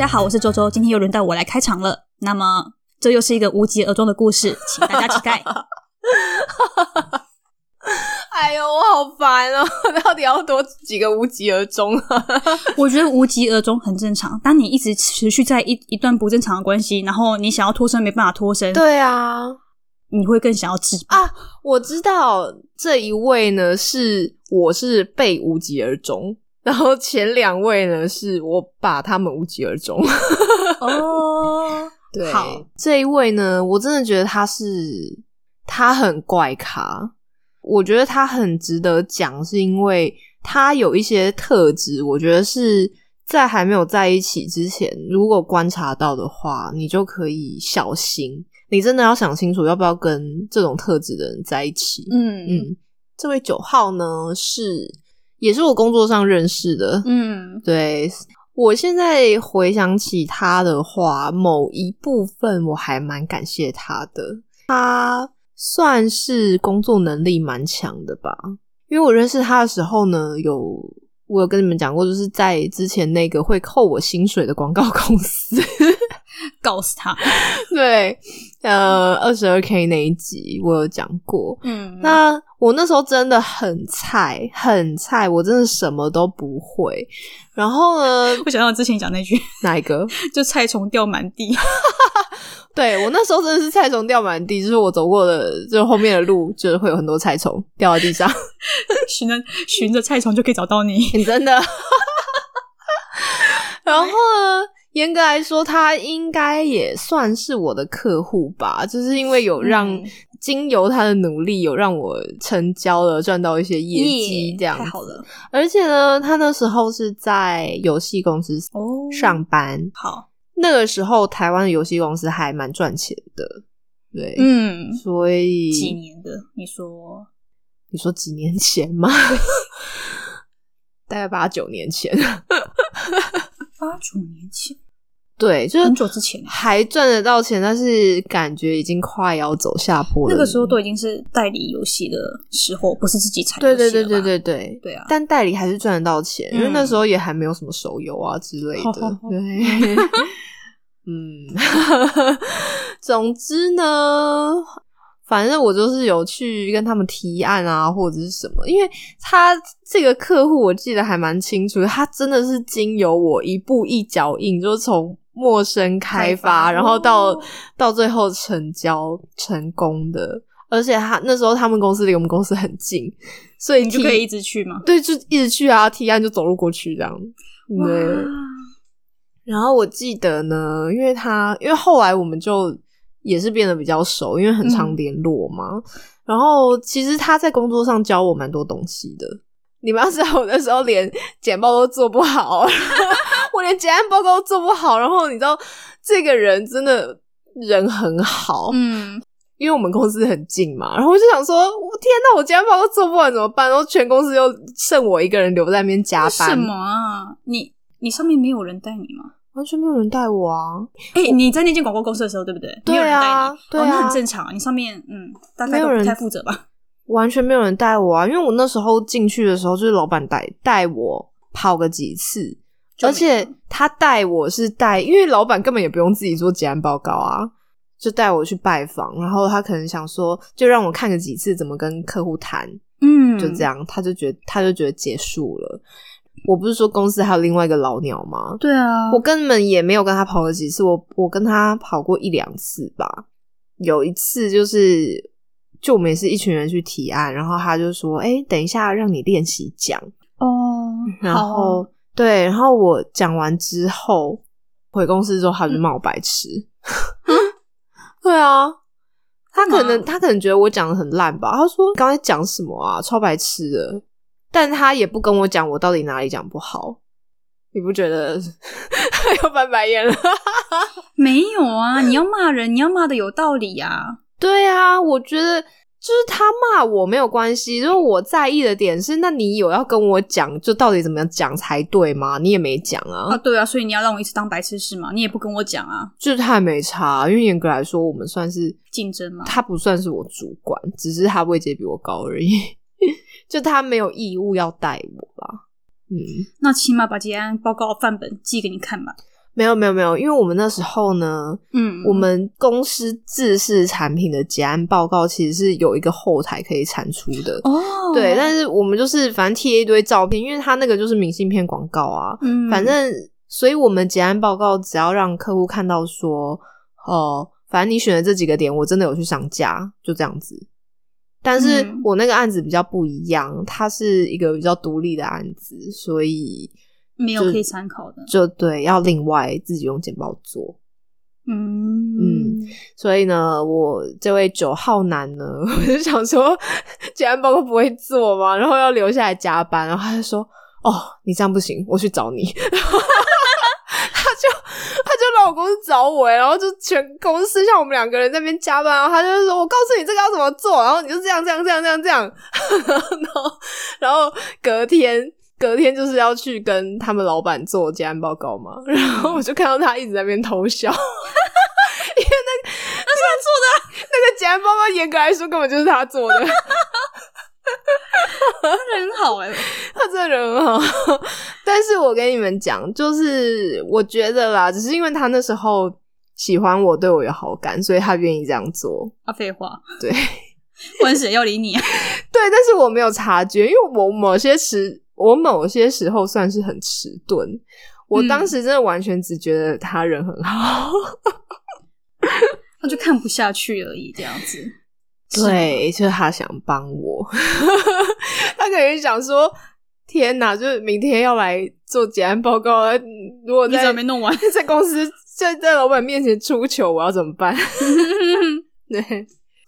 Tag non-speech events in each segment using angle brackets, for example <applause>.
大家好，我是周周，今天又轮到我来开场了。那么，这又是一个无疾而终的故事，请大家期待。<laughs> 哎呦，我好烦哦！到底要多几个无疾而终啊？<laughs> <laughs> 我觉得无疾而终很正常。当你一直持续在一一段不正常的关系，然后你想要脱身没办法脱身，对啊，你会更想要自拔。啊，我知道这一位呢是我是被无疾而终，然后前两位呢是我把他们无疾而终。<laughs> 哦，对，好，这一位呢，我真的觉得他是他很怪咖，我觉得他很值得讲，是因为他有一些特质，我觉得是在还没有在一起之前，如果观察到的话，你就可以小心，你真的要想清楚要不要跟这种特质的人在一起。嗯嗯，这位九号呢是也是我工作上认识的，嗯，对我现在回想起他的话，某一部分我还蛮感谢他的。他算是工作能力蛮强的吧，因为我认识他的时候呢，有我有跟你们讲过，就是在之前那个会扣我薪水的广告公司，<laughs> 告诉他，<laughs> 对，呃，二十二 k 那一集我有讲过。嗯，那我那时候真的很菜，很菜，我真的什么都不会。然后呢，我想到之前讲那句，哪一个？<laughs> 就菜虫掉满地。<laughs> 对我那时候真的是菜虫掉满地，就是我走过的，就是后面的路，就是会有很多菜虫掉在地上。<laughs> 寻着寻着菜虫就可以找到你。你真的。然后呢，严格来说，他应该也算是我的客户吧，就是因为有让、嗯经由他的努力，有让我成交了，赚到一些业绩，耶这样子。太好了。而且呢，他那时候是在游戏公司哦。上班，好，那个时候台湾的游戏公司还蛮赚钱的，对，嗯，所以几年的？你说你说几年前吗？<laughs> 大概八九年前，<laughs> 八九年前，对，就是很久之前欸还赚得到钱，但是感觉已经快要走下坡了。那个时候都已经是代理游戏的时候，不是自己采对对对对对对对啊但代理还是赚得到钱，因为嗯那时候也还没有什么手游啊之类的。好好好对，<laughs> 嗯，<laughs> 总之呢，反正我就是有去跟他们提案啊，或者是什么，因为他这个客户我记得还蛮清楚，他真的是经由我一步一脚印，就是从陌生开发，然后到、哦到最后成交成功的。而且他那时候他们公司离我们公司很近，所以提你就可以一直去嘛？对，就一直去啊，提案就走路过去这样。对，然后我记得呢，因为他因为后来我们就也是变得比较熟，因为很常嗯联络嘛。然后其实他在工作上教我蛮多东西的。你们要知道，我那时候连简报都做不好，<laughs> 我连简案报告都做不好。然后你知道，这个人真的人很好，嗯，因为我们公司很近嘛，然后我就想说，我天呐，我简案报告做不完怎么办？然后全公司又剩我一个人留在那边加班，什么啊？你你上面没有人带你吗？完全没有人带我啊！哎、你在那间广告公司的时候，对不对？对啊没有人带你，对啊哦，那很正常。你上面嗯，大概有人都不太负责吧？完全没有人带我啊！因为我那时候进去的时候，就是老板带带我跑个几次，而且他带我是带，因为老板根本也不用自己做结案报告啊，就带我去拜访，然后他可能想说，就让我看个几次怎么跟客户谈，嗯，就这。样，他就觉得他就觉得结束了。我不是说公司还有另外一个老鸟吗？对啊，我根本也没有跟他跑过几次，我我跟他跑过一两次吧。有一次就是，就我们也是一群人去提案，然后他就说：“哎、等一下让你练习讲。哦，”然好后对，然后我讲完之后回公司之后，他就骂我白痴。<laughs> 对啊，他可能他可能觉得我讲的很烂吧？他说：“刚才讲什么啊？超白痴的。”但他也不跟我讲我到底哪里讲不好。你不觉得 <laughs> 要翻白眼了？<laughs> 没有啊，你要骂人，你要骂的有道理呀、对啊，我觉得就是他骂我没有关系，就是我在意的点是，那你有要跟我讲，就到底怎么样讲才对吗？你也没讲啊。啊，对啊，所以你要让我一直当白痴是吗？你也不跟我讲啊，就是他也没差，因为严格来说，我们算是竞争嘛。他不算是我主管，只是他位阶比我高而已，<laughs> 就他没有义务要带我啦。嗯，那起码把结案报告范本寄给你看吧。没有没有没有，因为我们那时候呢，嗯，我们公司自式产品的结案报告其实是有一个后台可以产出的。哦，对，但是我们就是反正贴一堆照片，因为他那个就是明信片广告啊，嗯，反正，所以我们结案报告只要让客户看到说，哦、反正你选的这几个点，我真的有去上架，就这样子。但是嗯。我那个案子比较不一样，它是一个比较独立的案子，所以就没有可以参考的，就对要另外自己用简报做。嗯嗯所以呢，我这位九号男呢，<laughs> 我就想说，结案报告不会做嘛？然后要留下来加班，然后他就说：“哦，你这样不行，我去找你。<laughs> ”他就他就来我公司找我，然后就全公司像我们两个人在那边加班，然后他就说：“我告诉你这个要怎么做，然后你就这样这样这样这样这样。” <laughs> 然后然后隔天。隔天就是要去跟他们老板做结案报告嘛，然后我就看到他一直在那边偷笑，<laughs> 因为那那是他做的，那个结案报告严格来说根本就是他做的，他人很好哎，<laughs> 他真的人很好。但是我跟你们讲，就是我觉得啦，只是因为他那时候喜欢我，对我有好感，所以他愿意这样做。啊，废话，对。不然谁要理你啊？对，但是我没有察觉，因为我某些时，我某些时候算是很迟钝。我嗯当时真的完全只觉得他人很好，他就看不下去而已，这样子。对，就是他想帮我，<laughs> 他可能想说：“天哪，就是明天要来做结案报告，呃如果你怎在么没弄完？<laughs> 在公司在在老板面前出糗，我要怎么办？” <laughs> 对，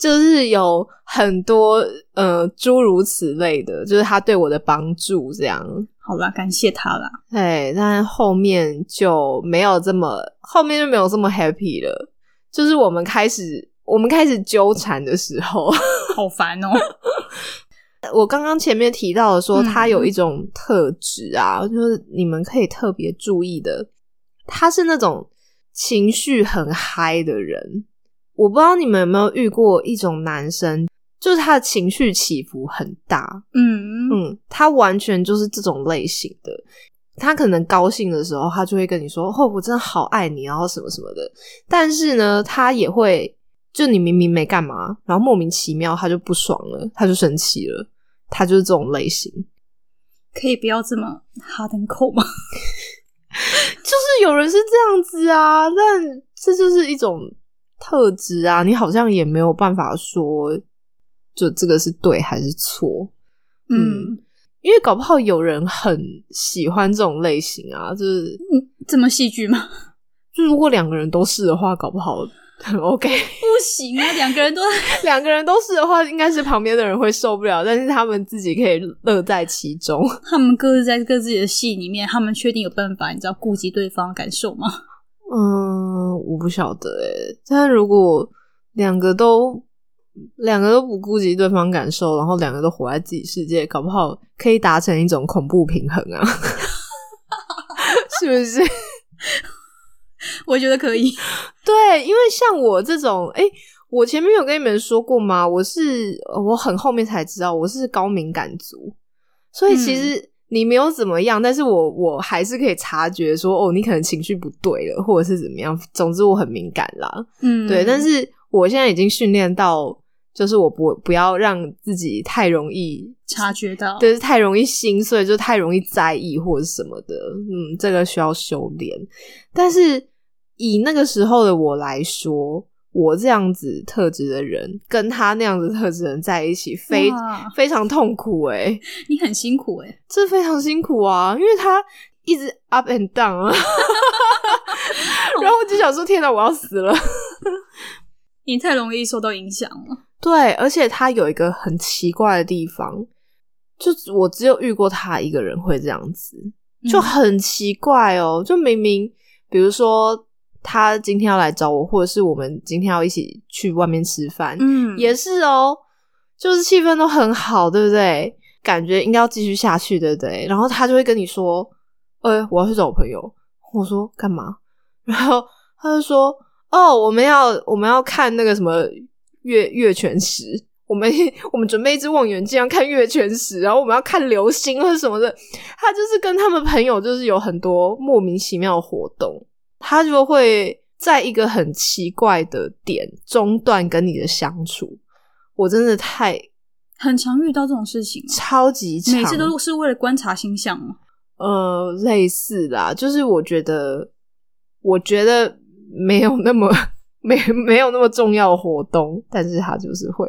就是有很多呃诸如此类的，就是他对我的帮助这样。好啦，感谢他啦。对，但后面就没有这么，后面就没有这么 happy 了。就是我们开始，我们开始纠缠的时候，<laughs> 好烦哦。我刚刚前面提到的说，嗯他有一种特质啊，就是你们可以特别注意的，他是那种情绪很嗨的人。我不知道你们有没有遇过一种男生，就是他的情绪起伏很大，嗯嗯，他完全就是这种类型的。他可能高兴的时候，他就会跟你说：“哦，我真的好爱你，然后什么什么的。”但是呢，他也会就你明明没干嘛，然后莫名其妙他就不爽了，他就生气了。他就是这种类型，可以不要这么哈登口吗？<laughs> 就是有人是这样子啊，但这就是一种特质啊，你好像也没有办法说，就这个是对还是错。嗯，因为搞不好有人很喜欢这种类型啊，就是这么戏剧吗？<laughs> 就如果两个人都是的话，搞不好很 <laughs> OK。不行啊，两个人都 <laughs> 两个人都是的话，应该是旁边的人会受不了，但是他们自己可以乐在其中。他们各自在各自己的戏里面，他们确定有办法，你知道顾及对方的感受吗？嗯，我不晓得诶，但如果两个都两个都不顾及对方感受，然后两个都活在自己世界，搞不好可以达成一种恐怖平衡啊，<laughs> 是不是？<laughs> 我觉得可以。对，因为像我这种，哎、我前面有跟你们说过吗？我是呃我很后面才知道我是高敏感族，所以其实你没有怎么样，但是我我还是可以察觉说，哦，你可能情绪不对了，或者是怎么样。总之我很敏感啦，嗯，对。但是我现在已经训练到，就是我不不要让自己太容易。察觉到，就是太容易心碎，就太容易在意或者什么的，嗯，这个需要修炼。但是以那个时候的我来说，我这样子特质的人，跟他那样子特质的人在一起，非非常痛苦诶、<laughs> 你很辛苦哎、这非常辛苦啊，因为他一直 up and down 啊，<laughs> 然后我就想说，天哪，我要死了。<laughs> 你太容易受到影响了。对，而且他有一个很奇怪的地方，就我只有遇过他一个人会这样子，就嗯很奇怪哦。就明明比如说他今天要来找我，或者是我们今天要一起去外面吃饭，嗯，也是哦，就是气氛都很好，对不对？感觉应该要继续下去，对不对？然后他就会跟你说：“呃，我要去找我朋友。”我说：“干嘛？” <laughs> 然后他就说：“哦，我们要我们要看那个什么月月全食，我们 <laughs> 我们准备一支望远镜要看月全食，然后我们要看流星或者什么的。”他就是跟他们朋友就是有很多莫名其妙的活动。他就会在一个很奇怪的点中断跟你的相处。我真的太很常遇到这种事情，超级长，每次都是为了观察星象吗？呃，类似啦，就是我觉得，我觉得没有那么没没有那么重要的活动，但是他就是会，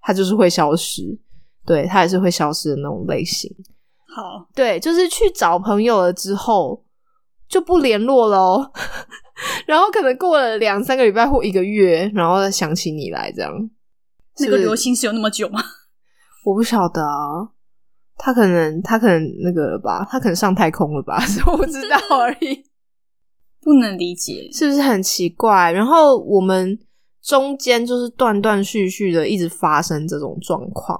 他就是会消失，对他也是会消失的那种类型。好，对，就是去找朋友了之后就不联络喽，<laughs> 然后可能过了两三个礼拜或一个月，然后再想起你来，这样。那个流星是有那么久吗？<laughs> 我不晓得啊，他可能他可能那个了吧，他可能上太空了吧，<laughs> 我不知道而已。不能理解，是不是很奇怪？然后我们中间就是断断续续的一直发生这种状况。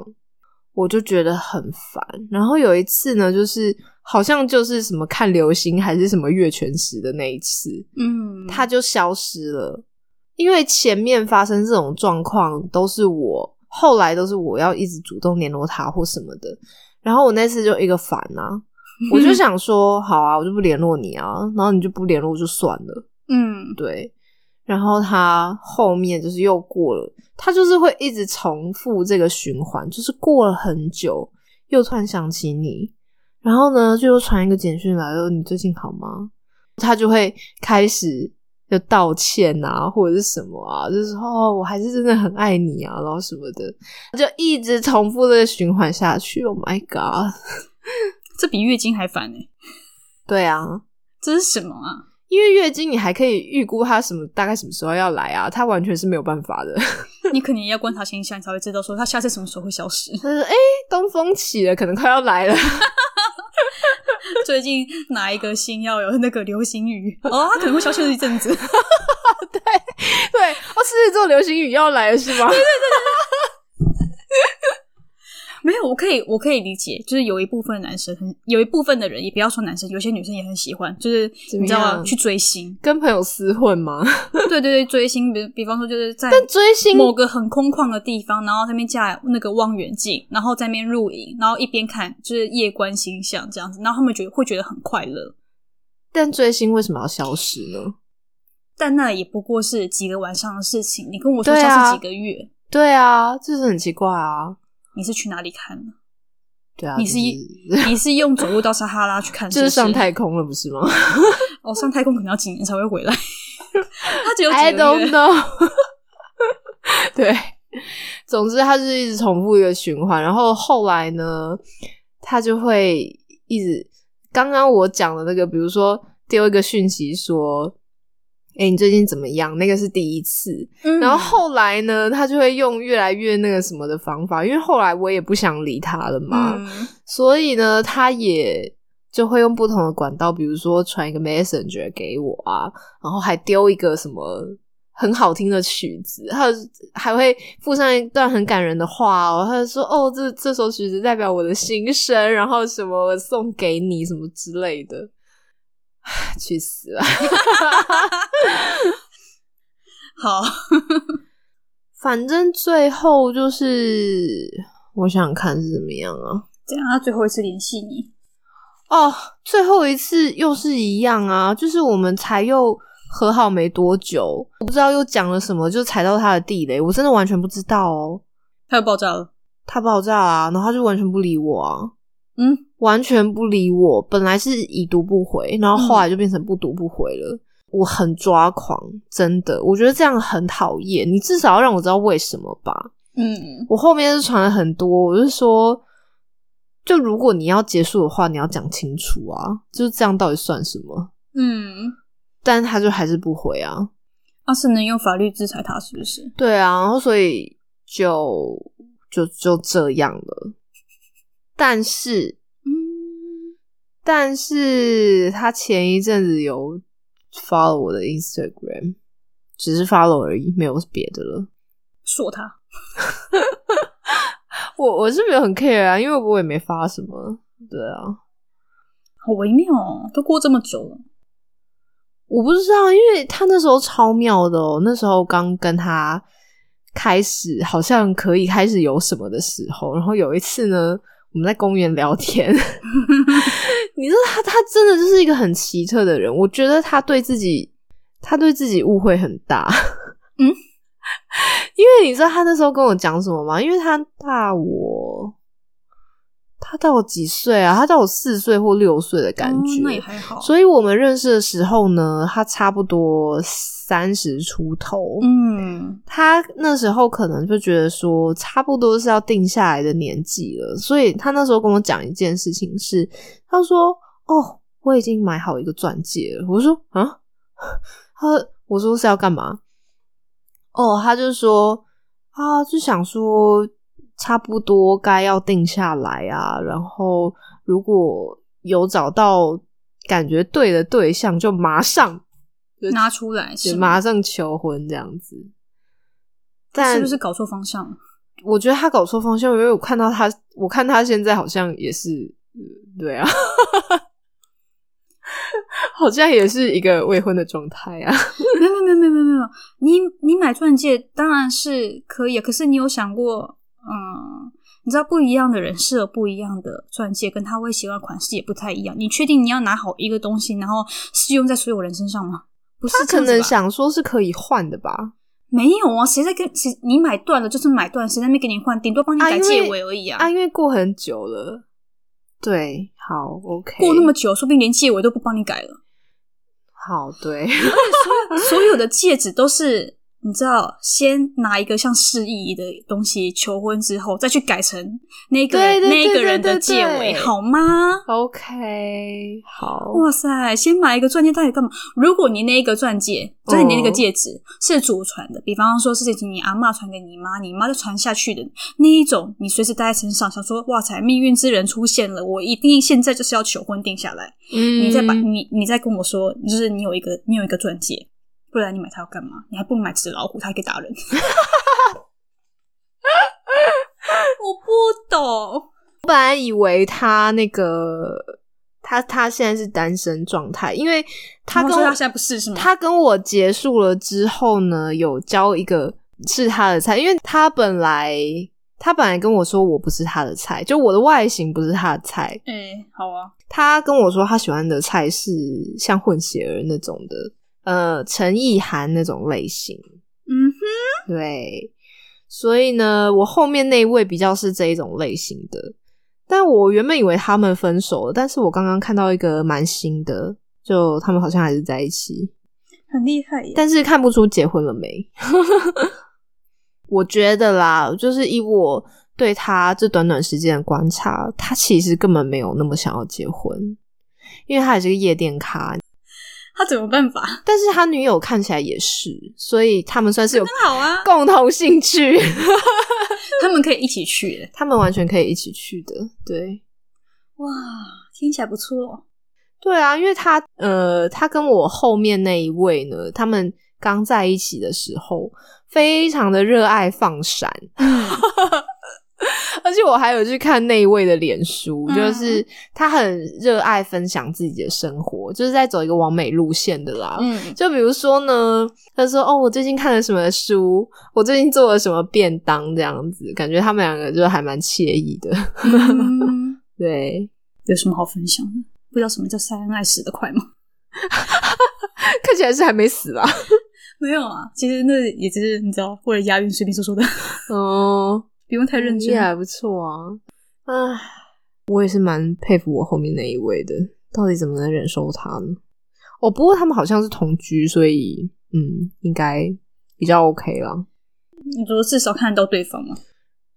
我就觉得很烦，然后有一次呢，就是好像就是什么看流星还是什么月全食的那一次，嗯，他就消失了。因为前面发生这种状况都是我，后来都是我要一直主动联络他或什么的。然后我那次就一个烦啊，<laughs> 我就想说，好啊，我就不联络你啊，然后你就不联络就算了，嗯，对。然后他后面就是又过了。他就是会一直重复这个循环，就是过了很久，又突然想起你，然后呢，就又传一个简讯来，说你最近好吗？他就会开始就道歉啊，或者是什么啊，就是哦，我还是真的很爱你啊，然后什么的，就一直重复这个循环下去。Oh my god，这比月经还烦哎！对啊，这是什么啊？因为月经，你还可以预估它什么大概什么时候要来啊，它完全是没有办法的。<laughs> 你肯定要观察形象，你才会知道说它下次什么时候会消失。他说：“哎，东风起了，可能快要来了。<laughs> 最近哪一个星要有那个流星雨？哦，他可能会消失一阵子。<laughs> 对对，哦，狮子座流星雨要来了是吗？对对对有，我可以，我可以理解，就是有一部分男生很，有一部分的人，也不要说男生，有些女生也很喜欢，就是你知道吗去追星，跟朋友厮混吗？<laughs> 对对对，追星，比比方说就是在追星某个很空旷的地方，然后那边架那个望远镜，然后在那边录影，然后一边看就是夜观星象这样子，然后他们觉得会觉得很快乐。但追星为什么要消失呢？但那也不过是几个晚上的事情，你跟我说消失几个月，对啊，这是很奇怪啊。你是去哪里看呢？对啊，你是你是用走路到撒哈拉去看，<laughs> 就是上太空了，不是吗？<laughs> 哦，上太空可能要几年才会回来。<laughs> 他只有 I don't know。对，总之他是一直重复一个循环，然后后来呢，他就会一直刚刚我讲的那个，比如说丢一个讯息说。哎，你最近怎么样？那个是第一次，然后后来呢，他就会用越来越那个什么的方法，因为后来我也不想理他了嘛，所以呢，他也就会用不同的管道，比如说传一个 messenger 给我啊，然后还丢一个什么很好听的曲子，他还会附上一段很感人的话哦，他就说哦，这这首曲子代表我的心声，然后什么送给你什么之类的。去死了！<laughs> 好，反正最后就是我想看是怎么样啊？怎样？他最后一次联系你？哦，最后一次又是一样啊！就是我们才又和好没多久，我不知道又讲了什么，就踩到他的地雷，我真的完全不知道哦。他又爆炸了，他爆炸啊！然后他就完全不理我啊。嗯。完全不理我，本来是已读不回，然后后来就变成不读不回了。我很抓狂，真的，我觉得这样很讨厌。你至少要让我知道为什么吧。嗯，我后面是传了很多，我是说，就如果你要结束的话，你要讲清楚啊，就是这样到底算什么？嗯，但他就还是不回啊。那是能用法律制裁他，是不是？对啊，然后所以就就就这样了。但是。但是他前一阵子有 follow 我的 Instagram，只是 follow 而已，没有别的了。说他，<laughs> 我我是没有很 care 啊，因为我也没发什么。对啊，好微妙哦，都过这么久了，我不知道，因为他那时候超妙的哦，那时候刚跟他开始，好像可以开始有什么的时候，然后有一次呢。我们在公园聊天，<laughs> 你知道他，他真的就是一个很奇特的人。我觉得他对自己他对自己误会很大。嗯，<laughs> 因为你知道他那时候跟我讲什么吗？因为他大我，他到我几岁啊？他到我四岁或六岁的感觉，那也还好。所以我们认识的时候呢，他差不多三十出头。嗯，他那时候可能就觉得说，差不多是要定下来的年纪了。所以他那时候跟我讲一件事情是，他说：“哦，我已经买好一个钻戒了。”我说：“啊？” <laughs> 他我说是要干嘛？哦，他就说啊，就想说差不多该要定下来啊，然后如果有找到感觉对的对象，就马上拿出来，就马上求婚这样子。但是不是搞错方向了？我觉得他搞错方向，因为我看到他，我看他现在好像也是，对啊。<laughs> 好像也是一个未婚的状态啊！没有没有没有没有没有，你你买钻戒当然是可以，可是你有想过，嗯，你知道不一样的人适合不一样的钻戒，跟他会喜欢款式也不太一样。你确定你要拿好一个东西，然后适用在所有人身上吗？不是，可能想说是可以换的吧？没有啊，谁在跟谁？你买断了就是买断，谁在那边给你换？顶多帮你改戒尾而已啊！啊，因为过很久了。对，好，OK。过那么久，说不定连戒尾都不帮你改了。好，对，<laughs> 所有的戒指都是。你知道，先拿一个像示意的东西求婚之后，再去改成那个那个人的戒尾，好吗？OK，好。哇塞，先买一个钻戒到底干嘛？如果你那一个钻戒，就是你那个戒指是祖传的，比方说是你阿妈传给你妈，你妈就传下去的那一种，你随时带在身上，想说哇塞，命运之人出现了，我一定现在就是要求婚定下来。嗯，你再把你你再跟我说，就是你有一个你有一个钻戒。不然你买它要干嘛？你还不如买纸老虎，它还可以打人。<laughs> 我不懂。我本来以为他那个他他现在是单身状态，因为他跟他现在不是是吗？他跟我结束了之后呢，有交一个是他的菜，因为他本来他本来跟我说我不是他的菜，就我的外形不是他的菜。哎，好啊。他跟我说他喜欢的菜是像混血儿那种的。呃，陈意涵那种类型，嗯哼，对，所以呢，我后面那一位比较是这一种类型的，但我原本以为他们分手了，但是我刚刚看到一个蛮新的，就他们好像还是在一起，很厉害，但是看不出结婚了没？<laughs> 我觉得啦，就是以我对他这短短时间的观察，他其实根本没有那么想要结婚，因为他也是个夜店咖。他怎么办法？<laughs> 但是他女友看起来也是，所以他们算是有好啊共同兴趣，<laughs> 他们可以一起去，<laughs> 他们完全可以一起去的。对，哇，听起来不错。对啊，因为他呃，他跟我后面那一位呢，他们刚在一起的时候，非常的热爱放闪。而且我还有去看那一位的脸书，就是他很热爱分享自己的生活，就是在走一个完美路线的啦。嗯，就比如说呢，他说：“哦，我最近看了什么书，我最近做了什么便当，这样子，感觉他们两个就还蛮惬意的。” <laughs> 对，有什么好分享的？不知道什么叫“三恩爱死得快”吗？<laughs> 看起来是还没死吧？<laughs> 没有啊，其实那也只是你知道，为了押韵随便说说的。哦。不用太认真，也还不错啊。唉，我也是蛮佩服我后面那一位的，到底怎么能忍受他呢？哦，不过他们好像是同居，所以嗯，应该比较 OK 了。你说至少看得到对方吗？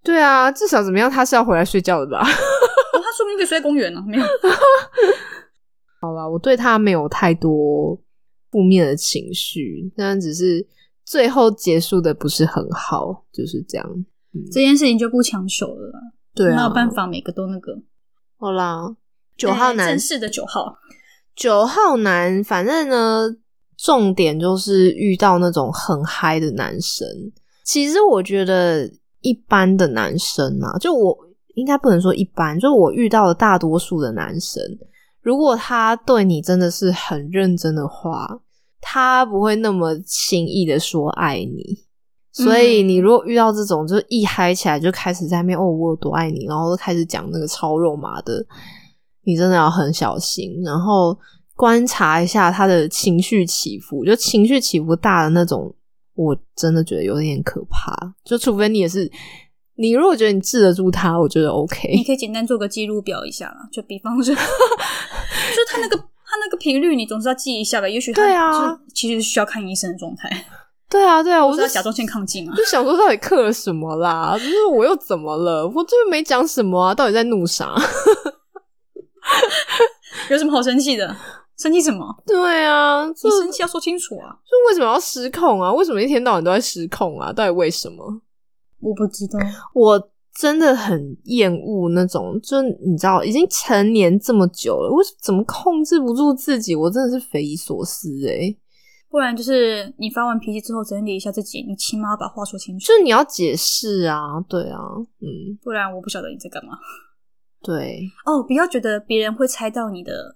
对啊，至少怎么样？他是要回来睡觉的吧？他说不定可以睡在公园呢。没有。好了，我对他没有太多负面的情绪，但只是最后结束的不是很好，就是这样。这件事情就不强求了，对，没有办法每个都那个。好啦，九号男，正式的九号，九号男，反正呢，重点就是遇到那种很嗨的男生。其实我觉得一般的男生啊，就我应该不能说一般，就我遇到的大多数的男生，如果他对你真的是很认真的话，他不会那么轻易的说爱你。所以你如果遇到这种，就一嗨起来就开始在面哦，我有多爱你，然后开始讲那个超肉麻的，你真的要很小心。然后观察一下他的情绪起伏，就情绪起伏大的那种，我真的觉得有点可怕。就除非你也是，你如果觉得你治得住他，我觉得 OK。你可以简单做个记录表一下啦，就比方说，<laughs> 就他那个他那个频率，你总是要记一下吧。也许他对啊就是其实需要看医生的状态，对啊，对啊，我是要甲状腺亢进啊。就想说，到底刻了什么啦？就是我又怎么了？我就是没讲什么啊，到底在怒啥？<laughs> 有什么好生气的？生气什么？对啊，你生气要说清楚啊！就为什么要失控啊？为什么一天到晚都在失控啊？到底为什么？我不知道，我真的很厌恶那种，就你知道，已经成年这么久了，我怎么控制不住自己？我真的是匪夷所思诶、不然就是你发完脾气之后整理一下自己，你起码要把话说清楚。就是你要解释啊，对啊，嗯，不然我不晓得你在干嘛。对，哦，不要觉得别人会猜到你的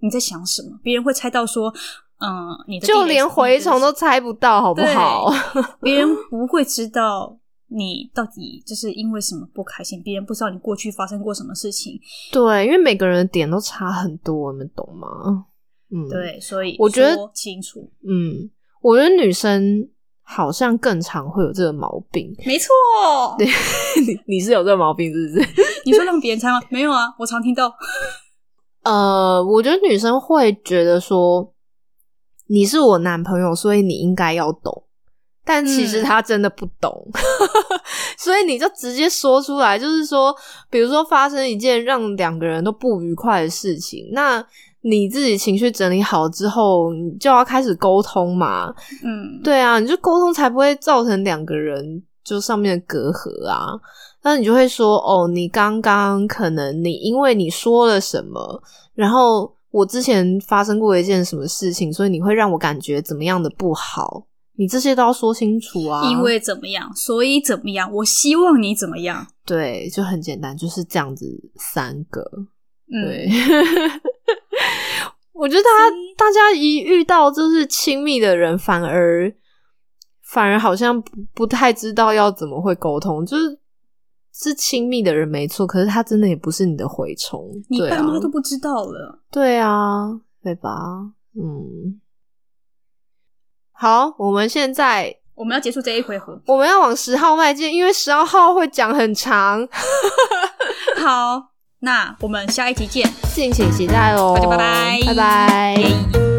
你在想什么，别人会猜到说，嗯，你的就连蛔虫都猜不到，好不好？<laughs> 别人不会知道你到底就是因为什么不开心，别人不知道你过去发生过什么事情。对，因为每个人的点都差很多，你们懂吗？嗯，，对，所以我觉得清楚，嗯，我觉得女生好像更常会有这个毛病。没错。<laughs> 你你是有这个毛病是不是？<laughs> 你说让别人猜吗？没有啊，我常听到。<laughs> 呃，我觉得女生会觉得说你是我男朋友，所以你应该要懂。但其实嗯他真的不懂，所以你就直接说出来，就是说，比如说发生一件让两个人都不愉快的事情，那你自己情绪整理好之后，你就要开始沟通嘛。嗯，对啊，你就沟通才不会造成两个人就上面的隔阂啊。那你就会说，哦，你刚刚可能你因为你说了什么，然后我之前发生过一件什么事情，所以你会让我感觉怎么样的不好，你这些都要说清楚啊。因为怎么样，所以怎么样，我希望你怎么样。对，就很简单，就是这样子三个。嗯，对，我觉得大家大家一遇到就是亲密的人，反而反而好像不不太知道要怎么会沟通，就是是亲密的人没错，可是他真的也不是你的蛔虫，你对啊，爸妈都不知道了。对啊，对吧？嗯，好，我们现在我们要结束这一回合。我们要往十号迈进，因为十二号会讲很长，<laughs> 好，那我们下一集见。敬请期待哦，大家拜拜拜拜。耶